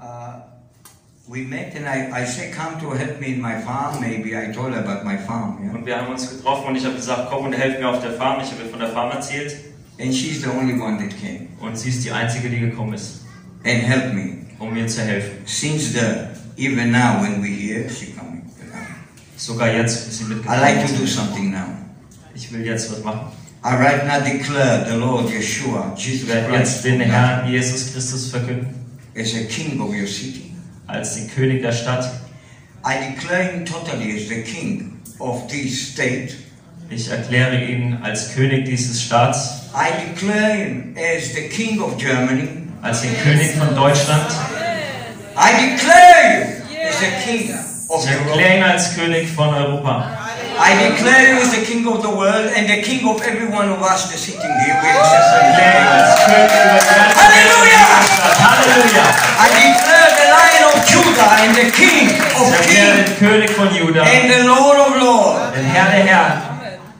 uh, we met and I, I said, come to help me in my farm. Maybe I told her about my farm. Yeah? Und wir haben uns getroffen und ich habe gesagt, komm und helf mir auf der Farm. Ich habe ihr von der Farm erzählt. And she's the only one that came Und sie ist die Einzige, die gekommen ist, and helped me. um mir zu helfen. Since the, even now when we hear, she coming. Sogar jetzt ist sie I like to do mitgekommen. something now. Ich will jetzt was machen. I right now declare the Lord Yeshua, Jesus Ich werde Christ, jetzt den Herrn Jesus Christus verkünden, as a king of your city. als den König der Stadt. I declare him totally as the king of this state. Ich erkläre ihn als König dieses Staats, I declare him as the king of Germany. als den König von Deutschland. I declare you as the king of Ich erkläre ihn als König von Europa. I declare you as the king of the world and the king of every one of us that's sitting here. Ich erkläre ihn als König über die ganze Halleluja! I declare the lion of Judah and the king of kings König von Juda, and the Lord of lords. den Herr der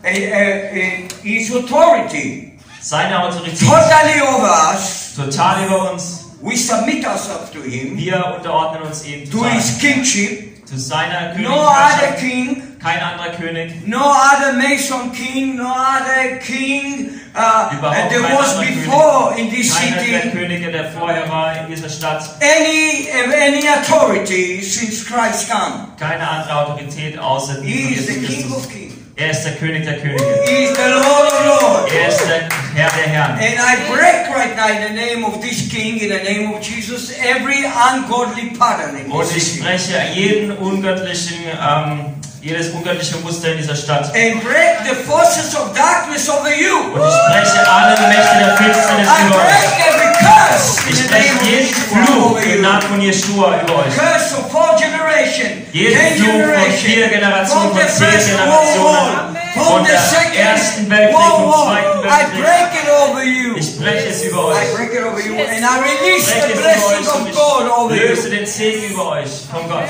Herren, his authority seine Autorität totally over us. total über uns. We submit ourselves to him, Wir unterordnen uns ihm to his kingship. Zu seiner No other king, Kein anderer König. no other Mason king, no other king uh, Überhaupt uh, there kein was before in König. this Keiner der city. Könige, der vorher war in dieser Stadt. Any any authority since Christ come. Keine andere Autorität außer He is the King of kings. Er ist der König der Könige. He is the Lord of lords. Er ist der Herr der Herren. And I break right now in the name of this King, in the name of Jesus, every ungodly pattern in Und ich spreche jeden ungöttlichen, ähm, jedes ungöttliche Muster in dieser Stadt. And break the forces of darkness over you. Und ich spreche alle Mächte der Finsternis I über euch. break every curse Ich in the name spreche jeden Fluch you. Namen von Yeshua über euch. Curse of four generation, Jeden ten Fluch von generation, vier Generationen, from the von zehn first Generationen, world war, from von the der second Ersten Weltkrieg, world vom war. Zweiten I Weltkrieg. break it over you. Ich spreche es über I euch. break it over you, and I release Ich spreche the es über blessing euch und of God over ich löse you. den Segen über euch von Gott.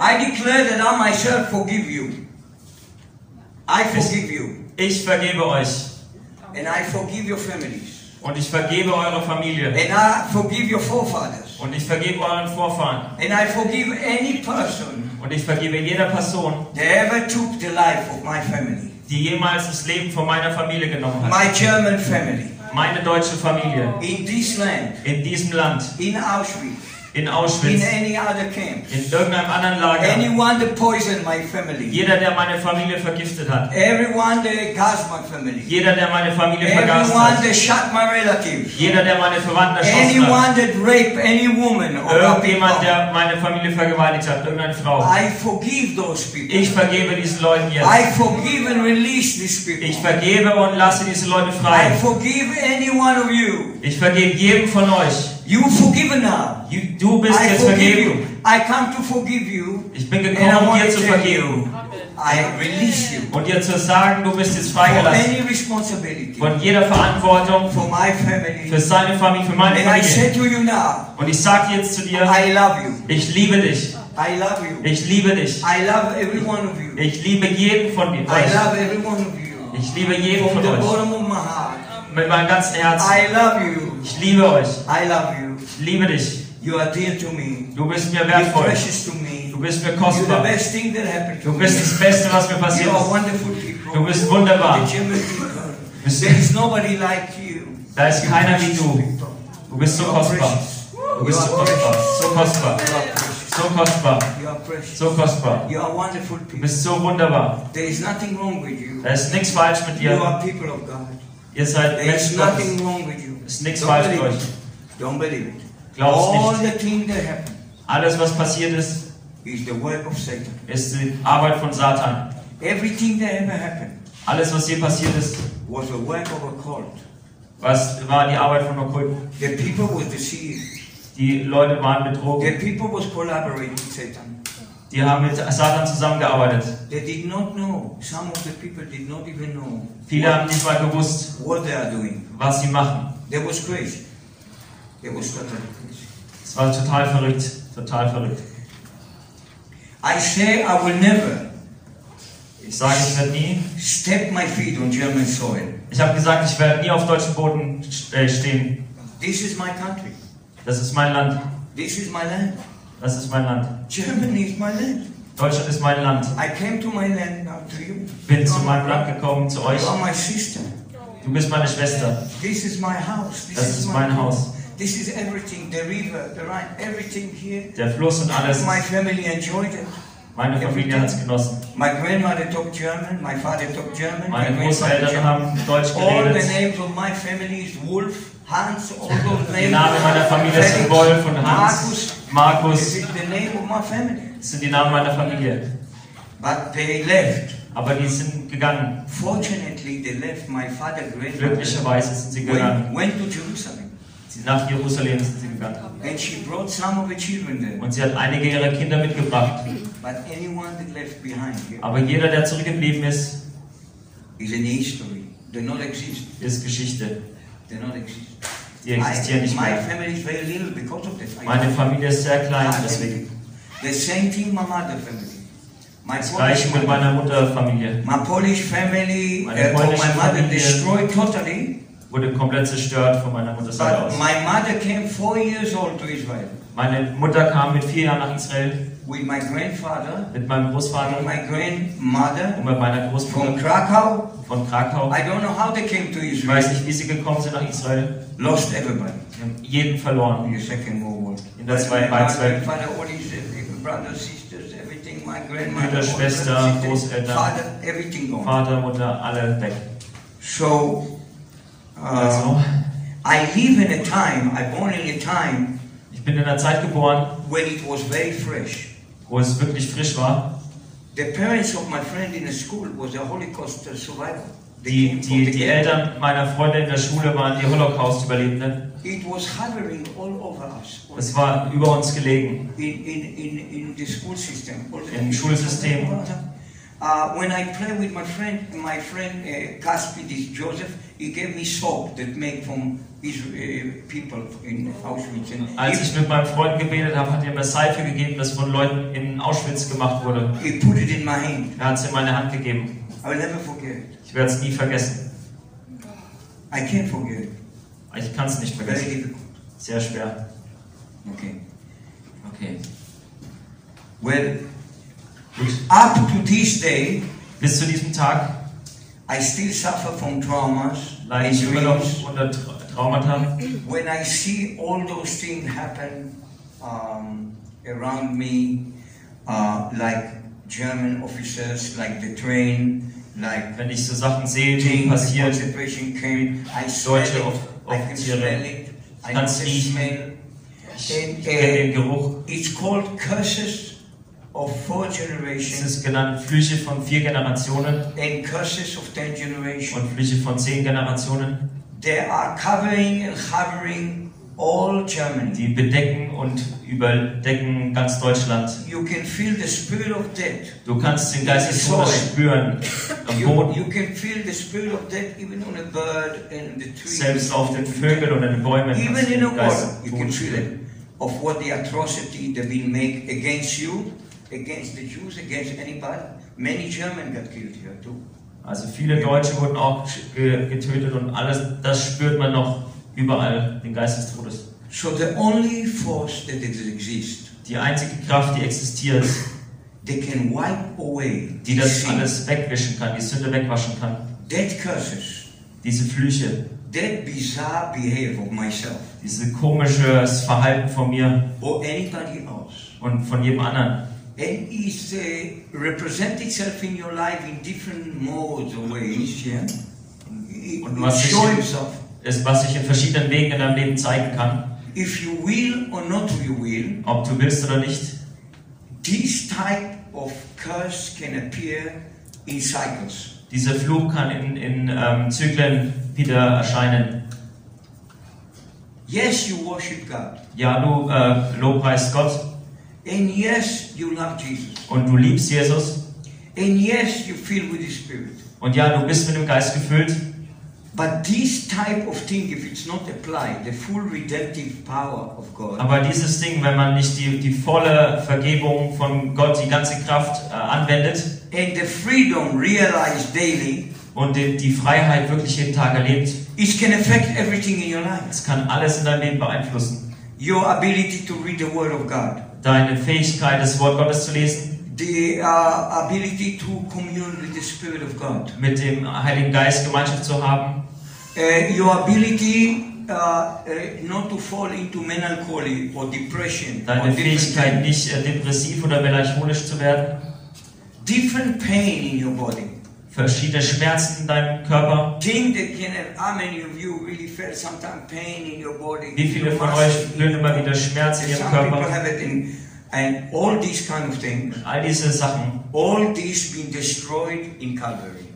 I declare that I myself forgive you. I forgive you, Ich vergebe euch. And I forgive your families, und ich vergebe eure Familie. And I forgive your forefathers, und ich vergebe euren Vorfahren. And I forgive any person und ich vergebe jeder Person, that ever took the life of my family, die jemals das Leben von meiner Familie genommen hat. my German family, Meine deutsche Familie. In this land, in diesem Land, in Auschwitz, in in Auschwitz, any other camp, in irgendeinem anderen Lager. anyone that poisoned my family, Jeder, der meine Familie vergiftet hat. everyone that gassed my family, Jeder, der meine Familie vergast everyone hat. that shot my relatives, Jeder, der meine Verwandten erschossen hat. anyone that raped any woman or Irgendjemand, der meine Familie vergewaltigt hat. Irgendeine Frau. I forgive those people. Ich vergebe diesen Leuten I jetzt. forgive and release these people. Ich vergebe und lasse diese Leute I frei. forgive any one of you. Ich vergebe jedem von euch. You forgiven now. You- Du bist I jetzt forgive you. vergeben. I come to forgive you. Ich bin I gekommen, um dir zu vergeben. I release you Und dir zu sagen, du bist jetzt freigelassen. any responsibility Von jeder Verantwortung for my family. für seine Familie, für meine And I Familie. to you now, Und ich sage jetzt zu dir, I love you. ich liebe dich. I love you. Ich liebe dich. I love every one of you. Ich liebe jeden von I euch. love every one of you. Ich liebe jeden From von euch. Mit meinem ganzen Herzen. I love you. Ich liebe euch. I love you. Ich liebe dich. You are dear to me. Du bist mir You're wertvoll. precious to me. Du bist mir You're the kostbar. best thing that happened to Du bist das Beste, was mir passiert You are ist. wonderful people. Du bist wunderbar. The There is nobody like you. Da ist keiner wie du. Du bist so kostbar. Du bist so kostbar. So kostbar. So kostbar. So kostbar. Du bist so wunderbar. Da ist nichts falsch mit dir. Ihr seid There Menschen nothing wrong with you. Ist nichts Don't falsch mit believe euch. it. Don't believe it. Glaub's All nicht. the things that happen Alles, was passiert ist, is the work of Satan. ist die Arbeit von Satan. Everything that ever happened Alles, was hier passiert ist, was a work of a cult. was war die Arbeit von Okkulten. The people was deceived. Die Leute waren The betrogen. people was collaborating with Satan. Die haben mit Satan zusammengearbeitet. They did not know. Some of the people did not even know Viele haben nicht mal gewusst, what they are doing. was sie machen. They was crazy. They was totally crazy. Es war total verrückt. Total verrückt. I say I will never Ich sage, ich werde nie. step my feet on German soil. Ich habe gesagt, ich werde nie auf deutschem Boden äh, stehen. This is my country. Das ist mein Land. This is my land. Das ist mein Land. Germany is my land. Deutschland ist mein Land. I came to my land now to you. Bin zu meinem my Land gekommen, zu euch. You are my sister. Du bist meine Schwester. This is my house. This Das is ist my mein Haus. This is everything. The river, the Rhine, everything here. Der Fluss und alles. My family enjoyed it. Meine Familie hat es genossen. My grandmother talked German. My father talked German. my Meine Großeltern German. haben Deutsch All the geredet. names of my family is Wolf, Hans, all those names. Die Namen meiner Familie sind Wolf und Hans, Markus. Markus. Das sind die Namen meiner Familie. But they left. Aber die sind gegangen. Fortunately, they left. My father, Glücklicherweise sind sie gegangen. went, went to Jerusalem. Sie- Nach Jerusalem sind sie gegangen. And she brought some of the children there. Und sie hat einige ihrer Kinder mitgebracht. But anyone that left behind Aber jeder, der zurückgeblieben ist, is in history. They not exist. ist Geschichte. They not exist. Die existieren nicht my mehr. Meine. Familie ist sehr klein, deswegen. The same thing, my mother family. My Das Polish, gleiche mit meiner Mutterfamilie. my Polish family, Meine uh, polnische Familie. Wurde komplett zerstört von meiner Mutterseite But aus. my mother came four years old to Israel Meine Mutter kam mit vier Jahren nach Israel with my grandfather mit meinem and Großvater my grandmother und mit meiner from Großmutter Krakow. von Krakau. I don't know how they came to Ich Israel. weiß nicht, wie sie gekommen sind nach Israel. Lost everybody Sie haben jeden verloren. in the Second World War. In der Zweiten Weltkrieg. grandfather, all his uh, brothers, sisters, everything. My grandmother, Brüder, Schwester, Großeltern. father, everything gone. Vater, Mutter, alle weg. So, uh, Also, I live in a time, I born in a time ich bin in einer Zeit geboren, when it was very fresh. wo es wirklich frisch war. The parents of my friend in the school was a Holocaust survivor. Die, die, die. Eltern meiner Freunde in der Schule waren die Holocaust-Überlebenden. It was hovering all over us. Es war über uns gelegen. in, in, in, in the school system. Im. Schulsystem. Uh, when I play with my friend, my friend uh, Caspi, this Joseph, he gave me soap that made from Israel people in Auschwitz. And Als ich mit meinem Freund gebetet habe, hat er mir Seife gegeben, das von Leuten in Auschwitz gemacht wurde. he, put it in my hand. Er hat es in meine Hand gegeben. I will never forget. Ich werde es nie vergessen. I can't forget. Ich kann es nicht Very vergessen. difficult. Sehr schwer. Okay. Okay. Well, up to this day, Bis zu diesem Tag I still suffer from traumas, leide ich immer noch unter Tra- Traumata. When I see all those things happen um, around me, uh, like German officers, like the train, like Wenn ich so Sachen sehe, die passieren, Deutsche the riechen. smell. ich, ich kenne den uh, Geruch. it's called curses of four Es generations ist genannt Flüche von vier Generationen and curses of ten generations. und Flüche von zehn Generationen, They are covering and hovering all Germany. die bedecken und überdecken ganz Deutschland. You can feel the spirit of death. Du kannst den Geist des Todes spüren am You, Boden, you can feel the spirit of death even on a bird and the tree. selbst auf den Vögeln und den Bäumen. Even kannst du den Geist water, you can feel it. Of what the atrocity they've been made against you, against the Jews, against anybody. Many Germans got killed here too. Also viele Deutsche wurden auch ge- getötet und alles, das spürt man noch überall, den Geist des Todes. So the only force that exists, Die einzige Kraft, die existiert, they can wipe away die das alles wegwischen kann, die Sünde wegwaschen kann. that curses, Diese Flüche, that bizarre behavior of myself dieses komisches Verhalten von mir or anybody else. und von jedem anderen. And it's uh, represent itself in your life in different modes or ways, yeah. It, Und it was sich, show in, himself. Ist, was sich in verschiedenen Wegen in deinem Leben zeigen kann, If you will or not you will, ob du willst oder nicht. this type of curse can appear in cycles. Dieser Fluch kann in, in ähm, Zyklen wieder erscheinen. Yes, you worship God. Ja, du äh, lobpreist Gott And yes, you love Jesus. und du liebst Jesus. And yes, you feel with the Spirit. Und ja, du bist mit dem Geist gefüllt. Aber dieses Ding, wenn man nicht die, die volle Vergebung von Gott, die ganze Kraft äh, anwendet and the freedom realized daily, und die, die Freiheit wirklich jeden Tag erlebt, It can affect everything in your life. Es kann alles in deinem Leben beeinflussen. Your ability to read the Word of God, Deine Fähigkeit, das Wort Gottes zu lesen, the uh, ability to commune with the Spirit of God, mit dem Heiligen Geist Gemeinschaft zu haben, uh, your ability uh, not to fall into melancholy or depression or deine different, Fähigkeit, nicht äh, depressiv oder melancholisch zu werden, different pain in your body. verschiedene Schmerzen in deinem Körper. Thing that can have, how many of you really felt sometimes pain in your body? Wie viele von euch spüren immer wieder Schmerz in ihrem Körper? And all these kind of things, All diese Sachen, all these been destroyed in Calvary.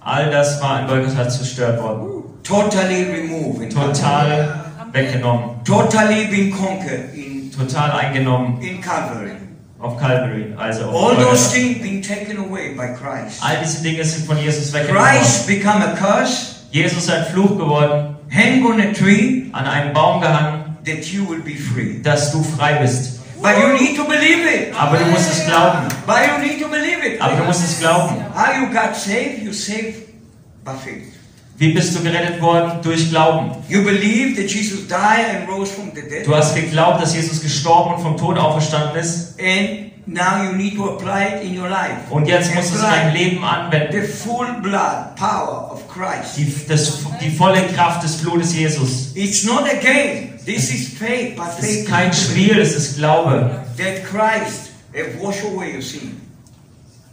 all das war in Golgatha zerstört worden. Totally removed in Calvary. Total weggenommen. Totally been conquered in, Total eingenommen in Calvary. auf Calvary, also auf All those Golgatha. things been taken away by Christ. All diese Dinge sind von Jesus weggenommen. Christ become a curse, Jesus ist ein Fluch geworden, hang on a tree, an einen Baum gehangen, that you will be free. dass du frei bist. But you need to believe it. Aber du musst es glauben. But you need to believe it. Aber du musst es glauben. How you got saved? You saved by faith. Wie bist du gerettet worden? Durch Glauben. You believe that Jesus died and rose from the dead. Du hast geglaubt, dass Jesus gestorben und vom Tod auferstanden ist. And now you need to apply it in your life. Und jetzt musst du es in deinem Leben anwenden. the full blood power of Christ. Die, das, die volle Kraft des Blutes Jesus. It's not a game. This is faith, but faith ist kein Spiel, es ist Glaube, that Christ have washed away your sin.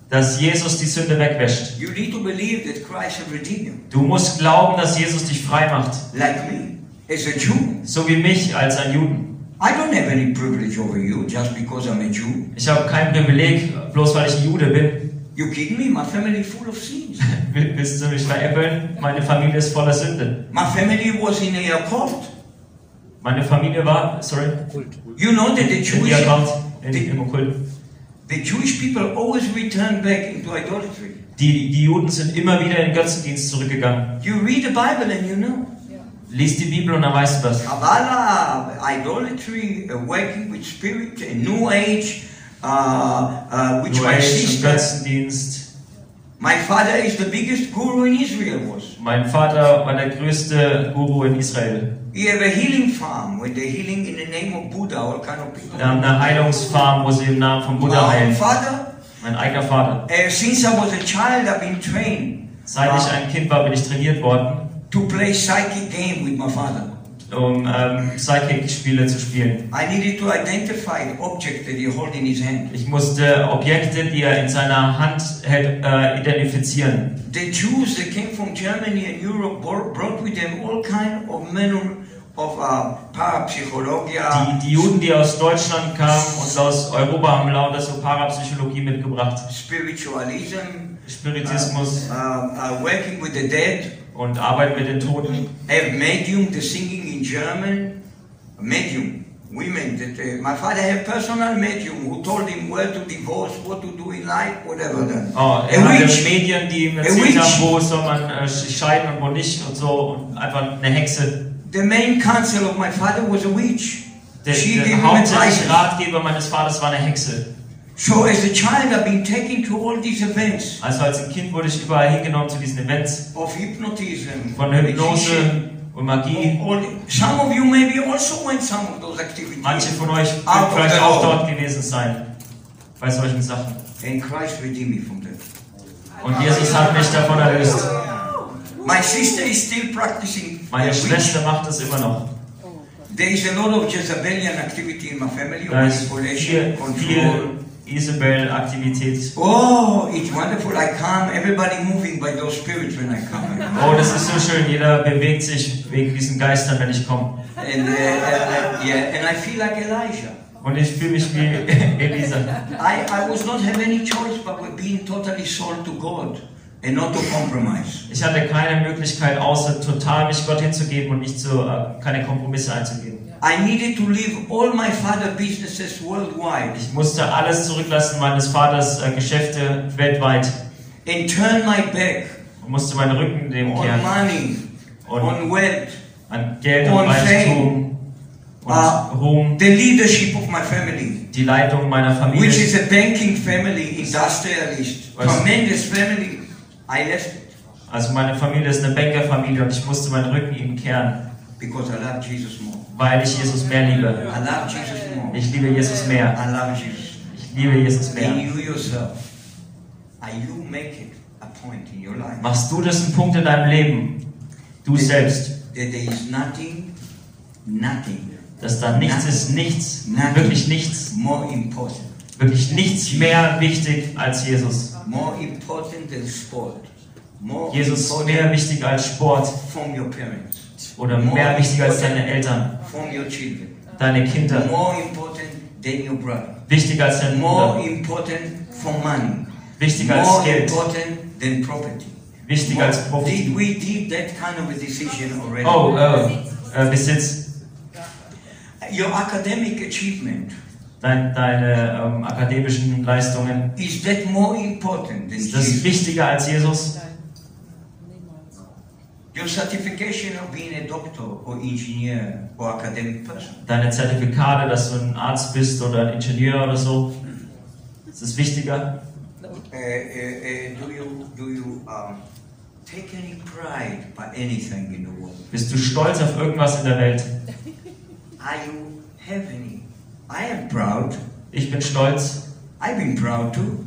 dass Jesus die Sünde wegwäscht. You need to believe that Christ have redeemed you, Du musst glauben, dass Jesus dich frei macht. like me, as a Jew. So wie mich als ein Juden. I don't have any privilege over you just because I'm a Jew. Ich habe kein Privileg, bloß weil ich ein Jude bin. You kidding me? My family full of sins. Willst du mich veräppeln? Meine Familie ist voller Sünde. My family was in a cult. Meine Familie war, sorry, You know that the Jewish, in, im Okkult. the Jewish people always return back into idolatry. Die, die Juden sind immer wieder in den Götzendienst zurückgegangen. You read the Bible and you know. Lies die Bibel und dann weißt du was. Kabbalah, idolatry, working with spirit, a new age, uh, uh, which New Age Götzendienst. My father is the biggest guru in Israel was. Mein Vater war der größte Guru in Israel. He have a healing farm where they're healing in the name of Buddha, all kind of people. Wir haben eine Heilungsfarm, wo sie im Namen von Buddha My heilen. father, Mein eigener Vater. uh, since I was a child, I've been trained Seit ich uh, ein Kind war, bin ich trainiert worden, to play psychic game with my father. Um ähm, Psychic-Spiele zu spielen. I needed to identify the object that he hold in his hand. Ich musste Objekte, die er in seiner Hand hält, äh, identifizieren. The Jews that came from Germany and Europe brought with them all kind of manner of uh, parapsychologia, Die, die Juden, die aus Deutschland kamen und aus Europa, haben lauter so Parapsychologie mitgebracht. spiritualism, Spiritismus uh, uh, working with the dead, und Arbeit mit den Toten. have medium, the singing in German, medium. Women that uh, my father had personal medium who told him where to divorce, what to do in life, whatever. Oh, er hatte witch. Medien, die ihm erzählt haben, wo soll man äh, scheiden und wo nicht und so. Und einfach eine Hexe. The main counsel of my father was a witch. Der, der Ratgeber meines Vaters war eine Hexe. So as a child, I've been taken to all these events Also als ein Kind wurde ich überall hingenommen zu diesen Events of hypnotism, von Hypnose und Magie. all- some of you maybe also went some of those activities. Manche von euch of vielleicht auch dort gewesen sein. Bei solchen Sachen. And Christ redeemed me from that. Und Jesus hat mich davon erlöst. My sister is still practicing. Meine. Schwester macht es immer noch. There is a lot of Jezebelian activity in my family, Da ist manipulation, viel, control. viel Isabel-Aktivität. Oh, it's wonderful. I come, everybody moving by those spirits when I come. Oh, das ist so schön. Jeder bewegt sich wegen diesen Geistern, wenn ich komme. And, uh, uh, yeah, and I feel like Elijah. Und ich fühle mich wie Elisa. I, I was not have any choice but being totally sold to God and not to compromise. Ich hatte keine Möglichkeit, außer total mich Gott hinzugeben und nicht so, äh, keine Kompromisse einzugehen. I needed to leave all my father businesses worldwide Ich musste alles zurücklassen, meines Vaters äh, Geschäfte weltweit. and turn my back Und musste meinen Rücken dem on kehren. money, Und on wealth, an Geld on und Reichtum und Ah. Ruhm. the leadership of my family, Die Leitung meiner which Familie. is a banking family, industrialist, Was- tremendous family. I left it. Also meine Familie ist eine Bankerfamilie und ich musste meinen Rücken ihnen kehren, because I love Jesus more. Weil ich Jesus mehr liebe. Ich liebe Jesus mehr. Ich liebe Jesus mehr. Machst du das einen Punkt in deinem Leben? Du selbst. Dass da nichts ist, nichts, wirklich nichts, wirklich nichts mehr wichtig als Jesus. Jesus mehr wichtig als Sport oder mehr wichtig als deine Eltern, from your children, deine Kinder, more important than your brother, wichtiger als dein more Bruder, important from money, wichtiger als more Geld, important than property. wichtiger als Did Profit. we did that kind of a decision already? Oh, äh, äh, Besitz, Your academic achievement. Dein, deine ähm, akademischen Leistungen, is that more important than ist das wichtiger als Jesus? Your certification of being a doctor or engineer or academic person. Deine Zertifikate, dass du ein Arzt bist oder ein Ingenieur oder so, ist das wichtiger? Uh, uh, uh, do you do you um, take any pride by anything in the world? Bist du stolz auf irgendwas in der Welt? Are you have any? I am proud. Ich bin stolz. I've been proud too.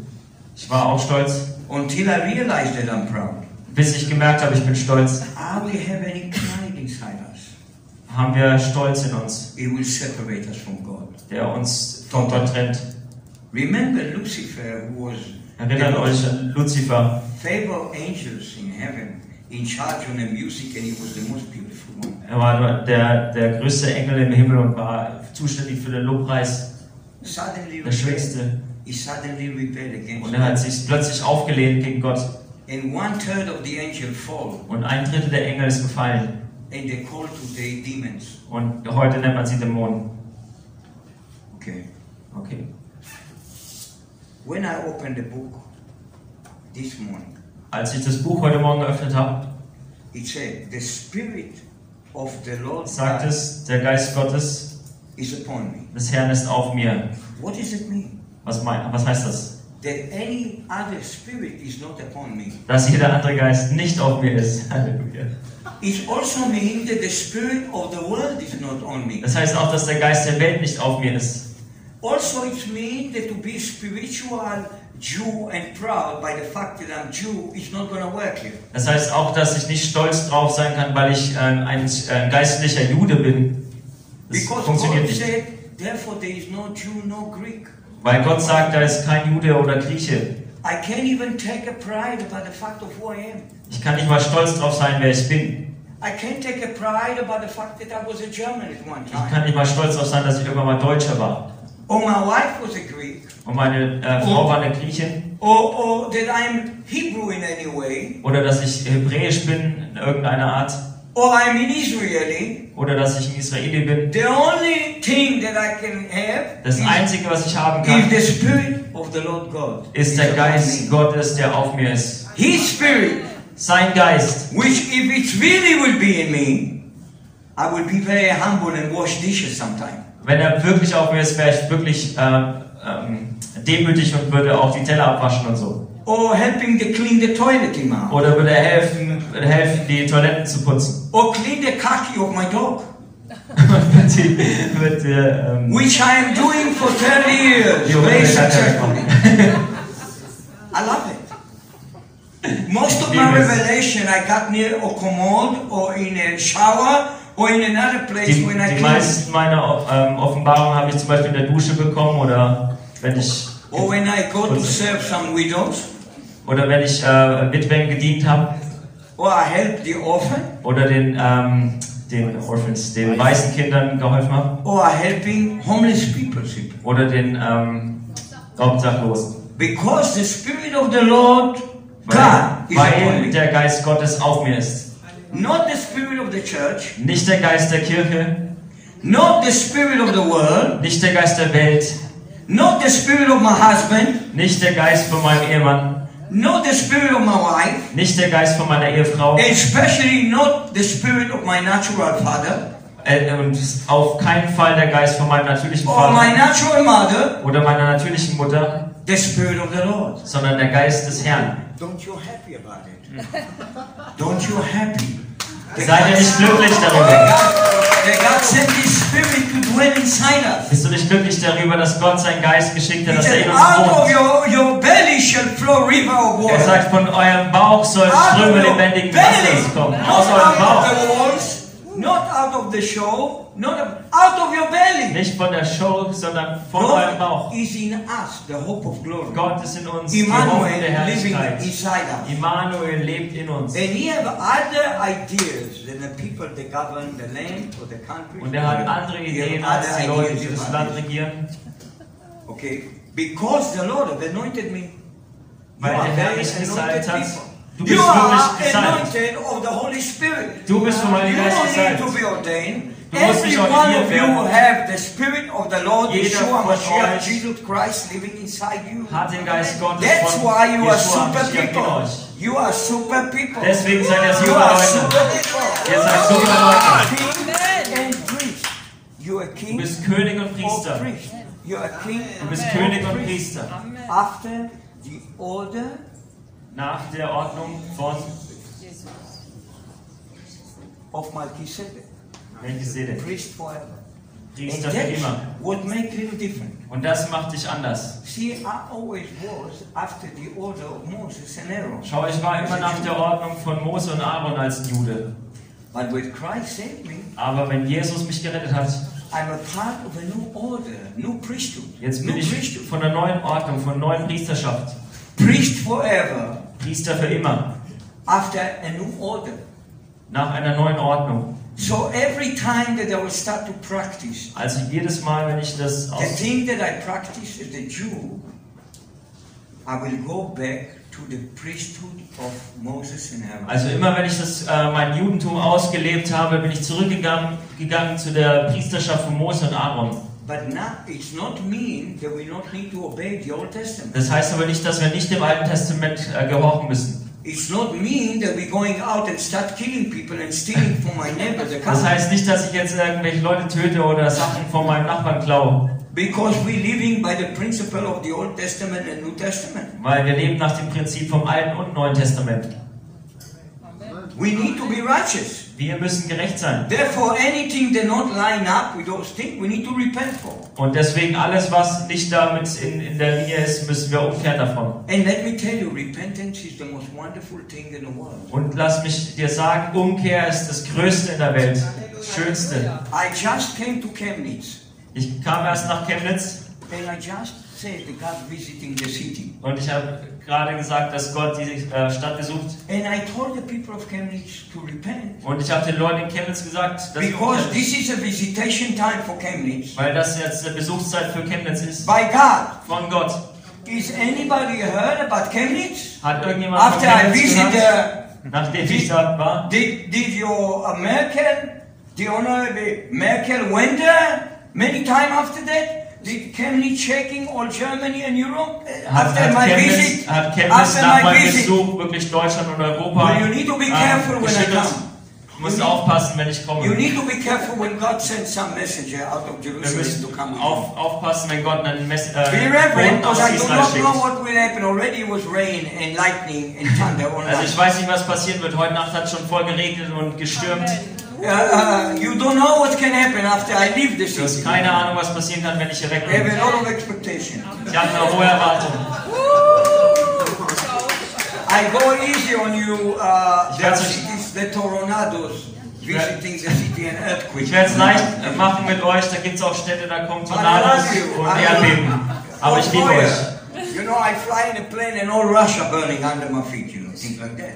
Ich war auch stolz, Until I realized that I'm proud. Bis ich gemerkt habe, ich bin stolz. Are we have any pride inside us? Haben wir Stolz in uns, It will separate us from God. der uns von Gott trennt. Remember Lucifer, who was Erinnert euch an Luzifer. favor angels in heaven, in charge on the music, and he was the most beautiful one. Er war der, der größte Engel im Himmel und war zuständig für den Lobpreis, Suddenly, der schönste. he suddenly rebelled against Und er hat sich plötzlich aufgelehnt gegen Gott. And one third of the angel fall, Und ein Drittel der Engel ist gefallen. and they call today demons. Und heute nennt man sie Dämonen. Okay. Okay. When I opened the book this morning, Als ich das Buch heute Morgen geöffnet habe, it said, "The Spirit of the Lord sagt es, der Geist Gottes is upon me." des Herrn ist auf mir. What does it mean? Was, mein, was heißt das? That any other spirit is not upon me. Dass jeder andere Geist nicht auf mir ist. Halleluja. It also means that the spirit of the world is not on me. Das heißt auch, dass der Geist der Welt nicht auf mir ist. Also, it means that to be spiritual Jew and proud by the fact that I'm Jew is not going to work here. Das heißt auch, dass ich nicht stolz drauf sein kann, weil ich äh, ein, ein geistlicher Jude bin. Das Because funktioniert God nicht. said, therefore there is no Jew, no Greek. Weil Gott sagt, da ist kein Jude oder Grieche. Ich kann nicht mal stolz drauf sein, wer ich bin. Ich kann nicht mal stolz drauf sein, dass ich irgendwann mal Deutscher war. Or my wife was a Greek. Und meine äh, Frau war eine Griechin. Or, or that I'm Hebrew in any way. Oder dass ich hebräisch bin in irgendeiner Art. Or I'm an Israeli. Oder dass ich ein Israeli bin. The only thing that I can have Das Einzige, was ich haben is kann, the Spirit of the Lord God. ist der Geist. Gottes, der auf mir ist. His Spirit, Sein Geist. which if it really will be in me, I will be very humble and wash dishes sometime. Wenn er wirklich auf mir ist, wäre ich wirklich ähm, ähm, demütig und würde auch die Teller abwaschen und so. Or helping to clean the toilet in my. Oder würde er helfen, würde helfen, die Toiletten zu putzen. Or clean the khaki of my dog. Die, mit, äh, ähm, Which I am doing for 30 years. Ja, ja, successfully. I love it. Most of my revelation I got near a commode or in a shower or in another place die, when I die meisten meiner ähm, Offenbarungen habe ich zum Beispiel in der Dusche bekommen oder wenn ich Or when I go to serve some widows. Oder wenn ich äh, Witwen gedient habe Or I help the orphan. oder den ähm, den Orphans, den weißen Kindern geholfen habe Or I helping homeless people. oder den ähm, Obdachlosen. Because the Spirit of the Lord Weil, God weil me. der Geist Gottes auf mir ist. Not the Spirit of the church. Nicht der Geist der Kirche, Not the Spirit of the world. nicht der Geist der Welt, Not the Spirit of my husband. nicht der Geist von meinem Ehemann, Not the Spirit of my wife. nicht der Geist von meiner Ehefrau Especially not the Spirit of my natural father. äh, und auf keinen Fall der Geist von meinem natürlichen Or my Vater natural mother. oder meiner natürlichen Mutter, The Spirit of the Lord. sondern der Geist des Herrn. Don't you happy about it? Don't you happy? Seid ihr nicht glücklich darüber? God, that God sent His Spirit to dwell inside us. Bist du nicht glücklich darüber, dass Gott seinen Geist geschickt hat, dass er in uns out of wohnt? Flow river of Er water. sagt, von eurem Bauch sollen Ströme lebendigen Wassers kommen. Aus eurem Bauch. the walls, not out of the show, not out of your belly. Nicht von der Show, sondern von eurem Bauch. God is in us, the hope of glory. Gott ist in uns, die Hoffnung der Herrlichkeit. Immanuel lebt in uns. And he have other ideas than the people that govern the land or the country. Und er hat andere Ideen als die Leute, die das Land regieren. Okay, because the Lord anointed me. You Weil are der Herr very mich gesalbt anointed hat. people. Du You bist are wirklich gesalbt. anointed of the Holy Spirit. Du bist vom You Heiligen Geist don't need gesalbt. to be ordained. Du musst Every one ordiniert of you werden. have the Spirit of the Lord Jeder Yeshua von Mashiach, euch Jesus Christ living inside you. Hat den Geist Gottes That's von why you are super people. You are super people. Deswegen seid ihr You super are Leute. super people. Ihr seid super Leute. King and priest. You are Du king bist König und Priester. priest. You are king Du bist or König und priest. Priester. After the order Nach der Ordnung von of Melchizedek. Melchizedek. Priest forever. Priester für immer. what makes him different. Und das macht dich anders. See, I always was after the order of Moses and Aaron. Schau, ich war immer nach der Ordnung von Mose und Aaron als Jude. But when Christ saved me, Aber wenn Jesus mich gerettet hat, I'm a part of a new order, new priesthood. jetzt new bin ich priesthood. von der neuen Ordnung, von der neuen Priesterschaft. Priest forever Priester für immer. after a new order. Nach einer neuen Ordnung. So every time that I will start to practice, Also jedes Mal, wenn ich das the aus thing that I practice as a Jew, I will go back Also immer wenn ich das, äh, mein Judentum ausgelebt habe, bin ich zurückgegangen gegangen zu der Priesterschaft von Mose und Aaron. But now it's not mean that we not need to obey the Old Testament. Das heißt aber nicht, dass wir nicht dem Alten Testament äh, gehorchen müssen. It's not mean that we're going out and start killing people and stealing from my neighbor the Das heißt nicht, dass ich jetzt irgendwelche Leute töte oder Sachen von meinem Nachbarn klaue, Because we're living by the principle of the Old Testament and New Testament. weil wir leben nach dem Prinzip vom Alten und Neuen Testament. We need to be righteous. Wir müssen gerecht sein. Therefore, anything that not line up with those things, we need to repent for. Und deswegen alles, was nicht damit in, in der Linie ist, müssen wir umkehren davon. And let me tell you, repentance is the most wonderful thing in the world. Und lass mich dir sagen, Umkehr ist das Größte in der Welt. Das Schönste. I just came to Chemnitz Ich kam erst nach Chemnitz and I just said that God visiting the city. und ich habe gerade gesagt, dass Gott die äh, Stadt besucht. And I told the people of Chemnitz to repent. Und ich habe den Leuten in Chemnitz gesagt, Because this is a visitation time for Chemnitz. weil das jetzt eine Besuchszeit für Chemnitz ist. By God. Von Gott. Is anybody heard about Chemnitz? Hat irgendjemand von After I Chemnitz visited, gehört? uh, Nachdem ich dort war? did, did your uh, Merkel, the honorable Merkel went there many times after that? Did Chemnitz checking all Germany and Europe uh, Hat, after hat, my Chemnitz, visit? hat Chemnitz After nach my meinem visit. Besuch wirklich Deutschland und Europa Well, you need to be ähm, careful when I come. Du musst aufpassen, wenn ich komme. You need to be careful when God sends some messenger out of Jerusalem to come you. auf, aufpassen, wenn Gott einen Mess, äh, Be reverent, aus because I do Israel not know schickt. what will happen. Already it was rain and lightning and thunder all Also ich weiß nicht, was passieren wird. Heute Nacht hat es schon voll geregnet und gestürmt. Uh, uh, you don't know what can happen after I leave the Du hast city. keine Ahnung, was passieren kann, wenn ich hier weg I have bin. a lot of expectation. Ich habe eine hohe Erwartung. I go easy on you, uh, the cities, the tornadoes, visiting the city and earthquake. Ich werde es leicht machen mit euch. Da gibt es auch Städte, da kommen Tornados und Erdbeben. Aber ich liebe euch. You know, I fly in a plane and all Russia burning under my feet, you know, things like that.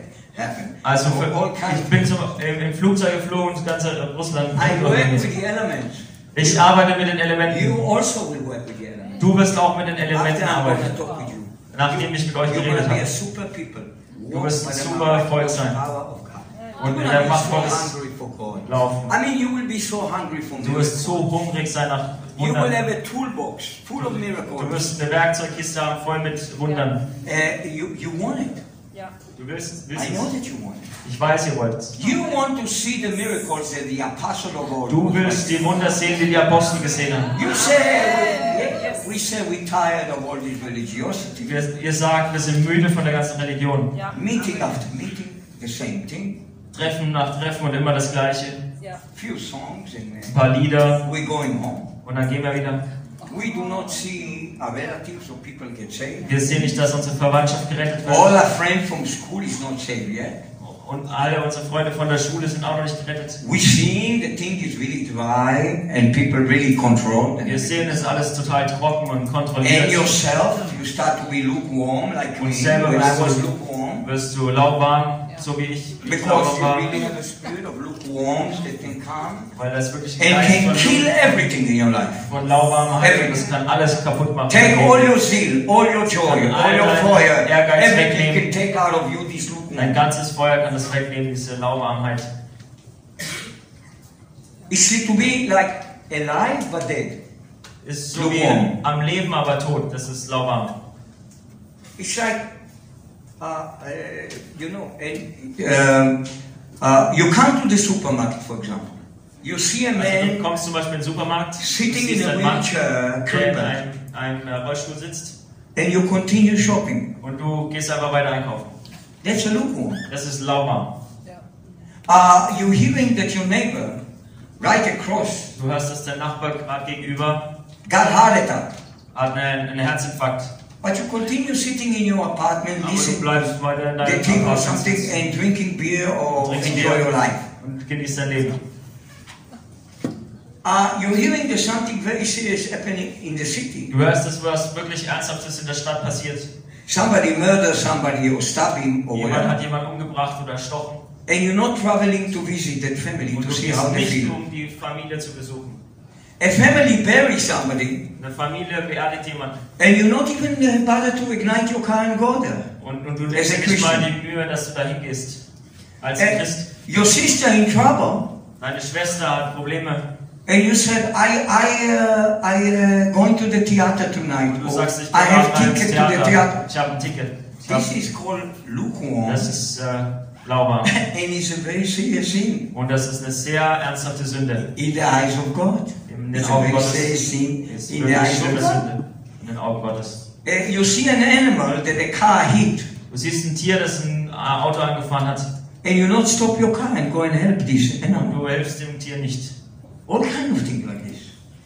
Also für, ich bin zum, im, im Flugzeug geflogen und ganz Russland. I work with the elements. Ich arbeite mit den You Elementen. also will work with the elements. Du wirst auch mit den Elementen arbeiten. Nachdem ich mit euch geredet habe. super. Du wirst the super Volk sein. Und in der Macht Gottes laufen. I mean, you will be so hungry for Du wirst so hungrig sein nach You will Wundern. have a toolbox full of Du wirst eine Werkzeugkiste haben voll mit Wundern. Uh, you, you want it. Du willst, I know es. that you want it. Ich weiß, ihr wollt es. You want to see the miracles that the apostle of God Du willst die Wunder sehen, die die Apostel gesehen haben. You say, We say we're tired of all this religiosity. Wir, ihr sagt, wir sind müde von der ganzen Religion. Ja. Meeting after meeting, the same thing. Treffen nach Treffen und immer das Gleiche. Ja. Few songs and Ein paar Lieder we're going home. und dann gehen wir wieder. We do not see our relatives or people get saved. Wir sehen nicht, dass unsere Verwandtschaft gerettet All wird. our friends from school is not saved yet. Und alle unsere Freunde von der Schule sind auch noch nicht gerettet. We see the thing is really dry and people really control. Wir sehen, es alles total trocken und And kontrolliert. yourself, you start to be lukewarm like me when I was lukewarm. wirst du lauwarm, so wie ich. Because you really have a spirit of lukewarm that can come weil das wirklich ein and Geist can kill everything in your life. von Lauwarmheit und das kann alles kaputt machen. Take all your zeal, all your joy, all your fire, Ehrgeiz everything wegnehmen. can take out of you this Dein lukewarm. ganzes Feuer kann das wegnehmen, diese Lauwarmheit. It's to be like alive but dead. Ist so wie Lukewarm. am Leben, aber tot. Das ist lauwarm. It's like, you know, and, um, uh, you come to the supermarket, for example. You see a Also, du man kommst zum Beispiel in den Supermarkt, sitting in a einen Mann, wheelchair, der in einem, einem äh, Rollstuhl sitzt and you continue shopping. und du gehst einfach weiter einkaufen. That's a lukewarm. Das ist lauwarm. Ja. Uh, you're hearing that your neighbor, right across, Du hörst, dass der Nachbar gerade gegenüber got heart attack. hat einen, einen Herzinfarkt. But you continue sitting in your apartment, listening TV or something and drinking beer or enjoy beer. your life. und genießt dein Leben. Uh, you're hearing there's something very serious happening in the city. Du hörst, dass was wirklich Ernsthaftes in der Stadt passiert. Somebody murdered somebody or stabbed him or Jemand hat whatever. jemanden umgebracht oder erstochen. And you're not traveling to visit that family Und to see how they feel. um die Familie zu besuchen. A family buries somebody Eine Familie beerdigt jemanden. and you're not even uh, bothered to ignite your car and go there. Und, und du nimmst a nicht mal die Mühe, dass du da hingehst. Als And Christ. your sister in trouble Deine Schwester hat Probleme. and you said, I, I, uh, I uh, going to the theater tonight. Und du sagst, ich I have ticket to the Theater. Ich habe ein Ticket. This is called lukewarm das ist äh, lauwarm. and it's a very serious sin Und das ist eine sehr ernsthafte Sünde. in the eyes of God. In den Augen Gottes. Ist in den Augen Gottes. You see an animal that a car hit, Du siehst ein Tier, das ein äh, Auto angefahren hat. and you not stop your car and go and help this animal. du hilfst dem Tier nicht. All kind of things like this.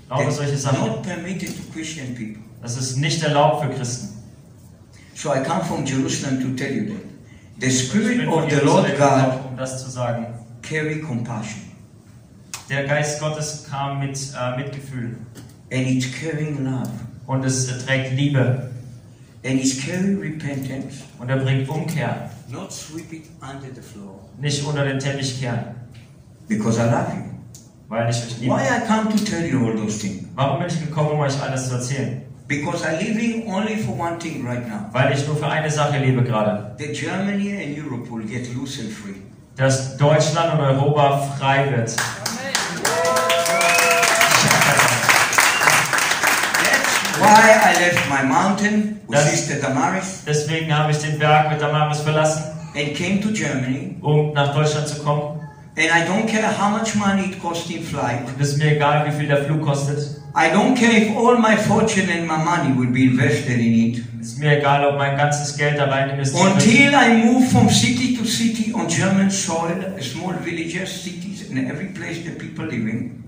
Lauter solche Sachen. not permitted to Christian people. Das ist nicht erlaubt für Christen. So I come from Jerusalem to tell you that the Spirit of the Lord God um das zu sagen. carry compassion, Der Geist Gottes kam mit äh, Mitgefühl and it's carrying love, und es trägt Liebe and it's carrying repentance. und er bringt Umkehr. Not sweep it under the floor, Nicht unter den Teppich kehren, because I love you. weil ich euch Why liebe. I come to tell you all those things? Warum bin ich gekommen, um euch alles zu erzählen? Because I'm living only for one thing right now. Weil ich nur für eine Sache lebe gerade. That Germany and Europe will get loose and free. Dass Deutschland und Europa frei wird. I left my mountain with That's- Sister Damaris Deswegen habe ich den Berg mit Damaris verlassen, and came to Germany. um nach Deutschland zu kommen. And I don't care how much money it cost in flight. Und es ist mir egal, wie viel der Flug kostet. I don't care if all my fortune and my money will be invested in it. Ist mir egal, ob mein ganzes Geld da rein investiert wird. Until I move from city to city on German soil, small villages, cities, and every place the people live in.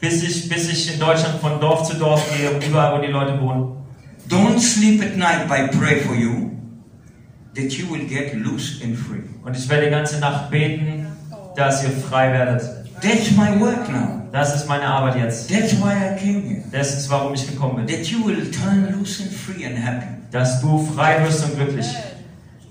Bis ich, bis ich in Deutschland von Dorf zu Dorf gehe, überall, wo die Leute wohnen. Don't sleep at night, I pray for you that you will get loose and free. Und ich werde die ganze Nacht beten, dass ihr frei werdet. That's my work now. Das ist meine Arbeit jetzt. That's why I came here. Das ist, warum ich gekommen bin. That you will turn loose and free and happy. Dass du frei wirst und glücklich.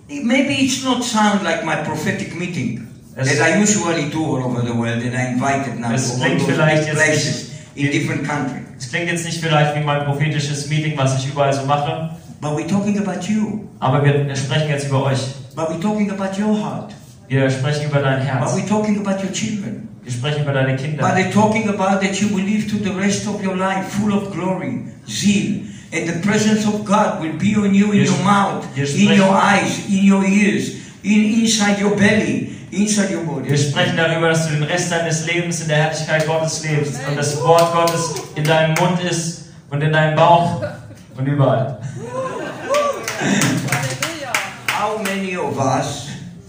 Maybe it's not sound like my prophetic meeting That I usually do all over the world, and I invited now Es to all klingt those vielleicht jetzt places in different countries. Es klingt jetzt nicht vielleicht wie mein prophetisches Meeting, was ich überall so mache, But we're talking about you. aber wir sprechen jetzt über euch. But we're talking about your heart. Wir sprechen über dein But we're talking about your children. Wir sprechen über deine But Kinder. they're talking about that you will live to the rest of your life full of glory, zeal, and the presence of God will be on you in your mouth, in your eyes, in your ears, in inside your belly, inside your body. Wir sprechen darüber, dass du den Rest deines Lebens in der Herrlichkeit Gottes lebst und das Wort Gottes in deinem Mund ist und in deinem Bauch und überall. How many of us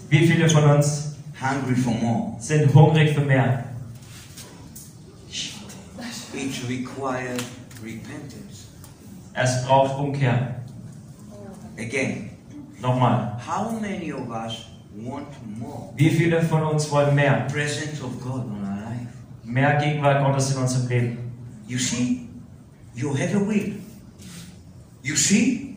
Wie viele von uns hungry for more? sind hungrig für mehr? It requires repentance. Es braucht Umkehr. Again, Nochmal. how many of us? Wie viele von uns wollen mehr? Mehr Gegenwart Gottes in unserem Leben. You see, you have a will. You see,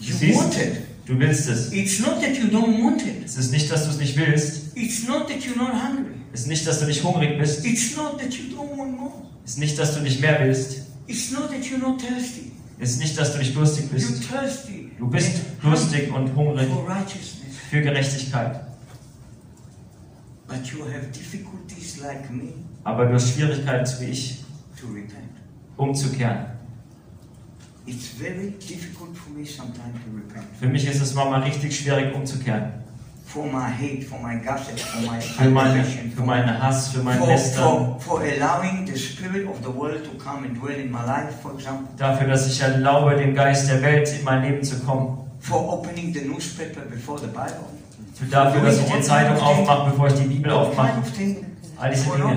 you Siehst? want it. Du willst es. It's not that you don't want it. Es ist nicht, dass du es nicht willst. It's not that you're not hungry. Es ist nicht, dass du nicht hungrig bist. It's not that you don't want more. Es ist nicht, dass du nicht mehr willst. It's not that you're not thirsty. Es ist nicht, dass du nicht durstig You're bist. thirsty. Du bist durstig und hungrig for righteousness. Für Gerechtigkeit. But you have difficulties like me Aber du hast Schwierigkeiten, so wie ich, to repent. umzukehren. It's very difficult for me sometimes to repent. Für mich ist es manchmal richtig schwierig, umzukehren. For my hate, for my gossip, for my Für, meine, für meinen Hass, für mein Lästern. Dafür, dass ich erlaube, dem Geist der Welt in mein Leben zu kommen. For opening the newspaper before the Bible. Für dafür, dass ich die Zeitung aufmache, bevor ich die Bibel aufmache. All diese Dinge.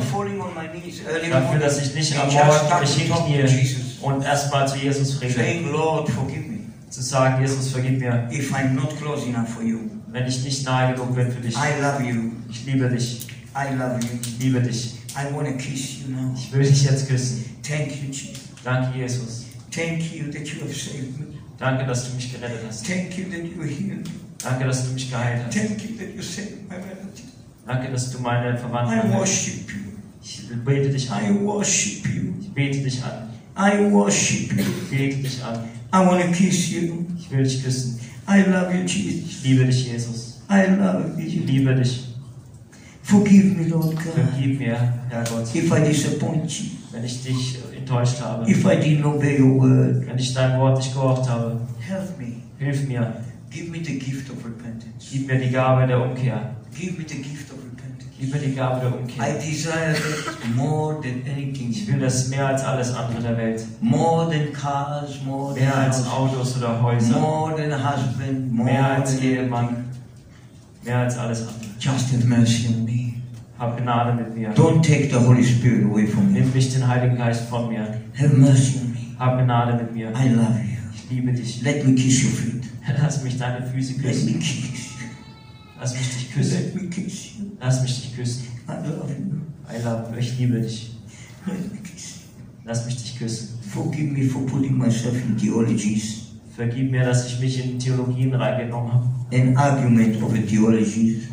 Dafür, dass ich nicht am Morgen mich hinknie und erstmal zu Jesus rede. Zu sagen, Jesus, vergib mir, wenn ich nicht nahe genug bin für dich. I love you. Ich liebe dich. Ich liebe dich. I want to kiss you now. Ich will dich jetzt küssen. Thank you, Jesus. Danke, Jesus. Thank you that you have saved me. Danke, dass du mich gerettet hast. Thank you that you healed me. Danke, dass du mich geheilt hast. Thank you that you saved my relative. Danke, dass du meine I Verwandten erhältst. worship you. Ich bete dich I an. worship you. Ich bete dich an. I worship you. Ich bete dich an. I want to kiss you. Ich will dich küssen. I love you, Jesus. Ich liebe dich, Jesus. I love Ich you. liebe dich. Forgive me, Lord God, Vergib mir, Herr Gott, if I disappoint you, wenn ich dich enttäuscht habe. if I didn't obey your word. Wenn ich dein Wort nicht gehorcht habe. Help me. Hilf mir. Give me the gift of repentance. Gib mir die Gabe der Umkehr. Give me the gift of repentance. Gib mir die Gabe der I Umkehr. desire it more than anything. Ich will das mehr als alles andere der Welt. More than cars, more than Mehr als Autos oder Häuser. more than husband, more Mehr als Ehemann. Mehr als alles andere. Just have mercy on me. Hab Gnade mit mir. Don't take the Holy Spirit away from me. Nimm nicht den Heiligen Geist von mir. Have mercy on me. Hab Gnade mit mir. I love you. Ich liebe dich. Let me kiss your feet. Lass mich deine Füße Let me küssen. kiss. Lass mich dich küssen. Let me kiss you. Lass mich dich küssen. I love you. I love you. Ich liebe dich. Let me kiss you. Lass mich dich küssen. Forgive me for putting myself in theologies, Vergib mir, dass ich mich in Theologien reingenommen habe an argument over theologies.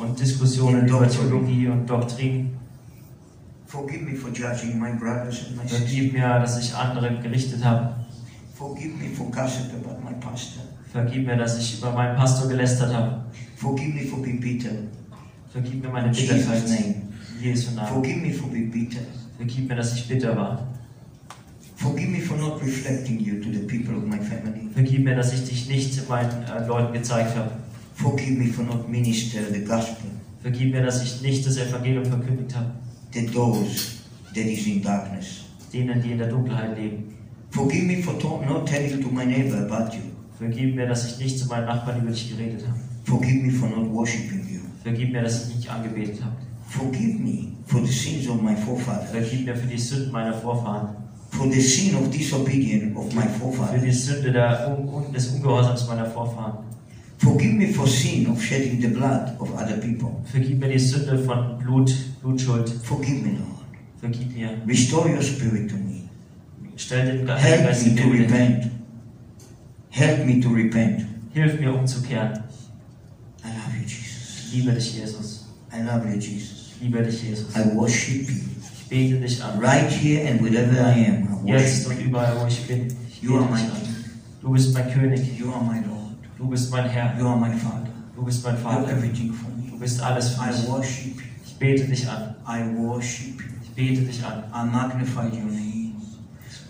Und Diskussionen über Theologie und Doktrin. Forgive me for judging my brothers and my sisters. Vergib mir, dass ich andere gerichtet habe. Forgive me for gossip about my pastor. Vergib mir, dass ich über meinen Pastor gelästert habe. Forgive me for being bitter. Vergib mir meine Bitterkeit. Jesu Namen. Forgive me for being bitter. Vergib mir, dass ich bitter war. Forgive me for not reflecting you to the people of my family. Vergib mir, dass ich dich nicht meinen äh, Leuten gezeigt habe. Forgive me for not minister the gospel Vergib mir, dass ich nicht das Evangelium verkündigt habe. to those that is in darkness. Denen, die in der Dunkelheit leben. Forgive me for not telling to my neighbor about you. Vergib mir, dass ich nicht zu meinen Nachbarn über dich geredet habe. Forgive me for not worshiping you. Vergib mir, dass ich nicht angebetet habe. Forgive me for the sins of my forefathers. Vergib mir für die Sünden meiner Vorfahren. For the sin of disobedience of my Für die forefathers. Sünde der, des Ungehorsams meiner Vorfahren. Forgive me for sin of shedding the blood of other people. Vergib mir die Sünde von Blut, Blutschuld. Forgive me, Lord. Vergib mir. Restore your spirit to me. Stell den Help Geist me to repent. Help me to repent. Hilf mir umzukehren. I love you, Jesus. Ich liebe dich, Jesus. I love you, Jesus. Ich liebe dich, Jesus. I worship you. Ich bete dich an. Right here and wherever I am, I Jetzt worship und überall, wo ich bin. Ich you. You are my. King. Du bist mein König. You are my Lord. Du bist mein Herr. You are my Father. Du bist mein You are Vater. everything for Du me. bist alles für I mich. worship you. Ich bete dich an. I worship you. Ich bete dich an. I magnify your name.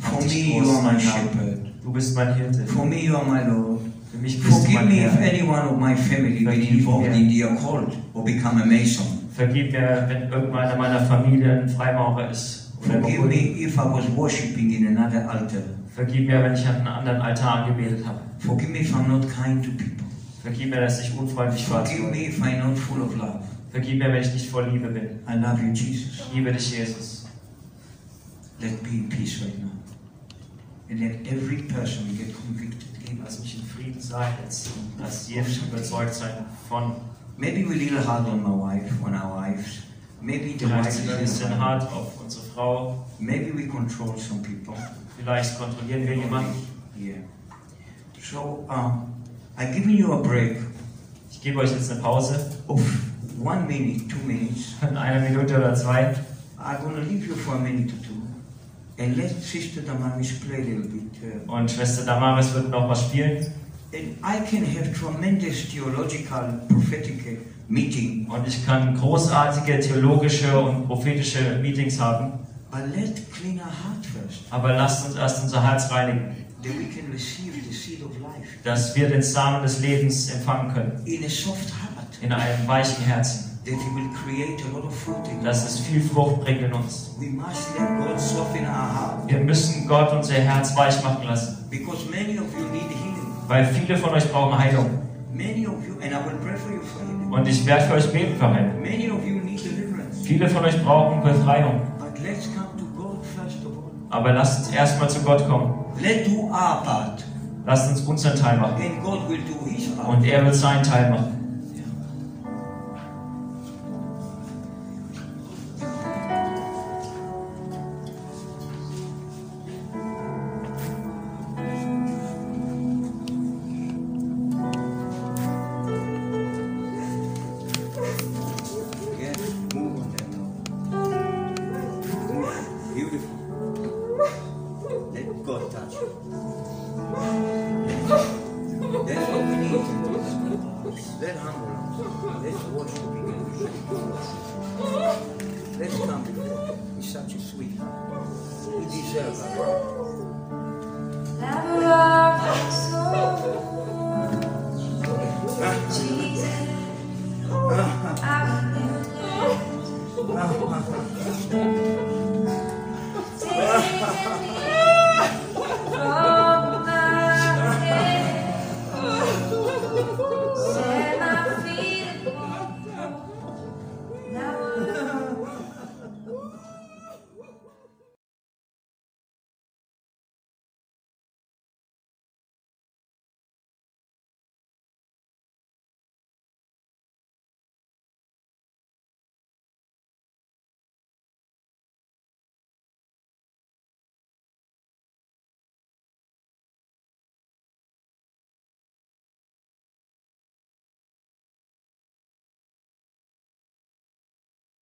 For me, you are my shepherd. Du bist mein Hirte. For me, you are my Lord. Für mich bist du Forgive mein me if Herr. any one of my family been involved in the occult or become a Mason. Vergib mir, wenn irgendeiner meiner Familie ein Freimaurer ist. Okkult. me if I was worshipping in another altar Vergib mir, wenn ich an einen anderen Altar angebetet habe. Forgive me if I'm not kind to people. Vergib mir, dass ich unfreundlich war. Forgive me if I'm not full of love. Vergib mir, wenn ich nicht voll Liebe bin. I love you, Jesus. Ich liebe dich, Jesus. Let be in peace right now. And let every person get convicted. Lass mich in Frieden sein jetzt. Lass jeden überzeugt sein von. Maybe we're a little hard on my wife, on our wives. Maybe the wife is bisschen hart auf unsere Frau. Maybe we control some people. Vielleicht kontrollieren wir jemanden. Yeah. So, um, I've given you a break Ich gebe euch jetzt eine Pause of one minute, two minutes. in einer Minute oder zwei. I'm to leave you for a minute or two. And let Sister Damaris play a little bit. Uh, Und Schwester Damaris wird noch was spielen. and I can have tremendous theological, prophetic uh, meeting. Und ich kann großartige theologische und prophetische Meetings haben. But let's clean our heart first. Aber lasst uns erst unser Herz reinigen, That we can receive the seed of life dass wir den Samen des Lebens empfangen können. in a soft heart. In einem weichen Herzen. That it will create a lot of fruit in. Dass es viel Frucht bringt in uns. We must let God soften our heart. Wir müssen Gott unser Herz weich machen lassen. Because many of you need healing. Weil viele von euch brauchen Heilung. Many of you, and I will pray for you for. Und ich werde für euch beten für Heilung. Many of you need deliverance. Viele von euch brauchen Befreiung. But let's come Aber lasst uns erstmal zu Gott kommen. Let's do our part. Lasst uns unseren Teil machen. And God will do his part. Und er wird seinen Teil machen. God touch you. That's what we need. Let humble. Let's worship again. Let's come before Him. He's such a sweet. He deserves our Lover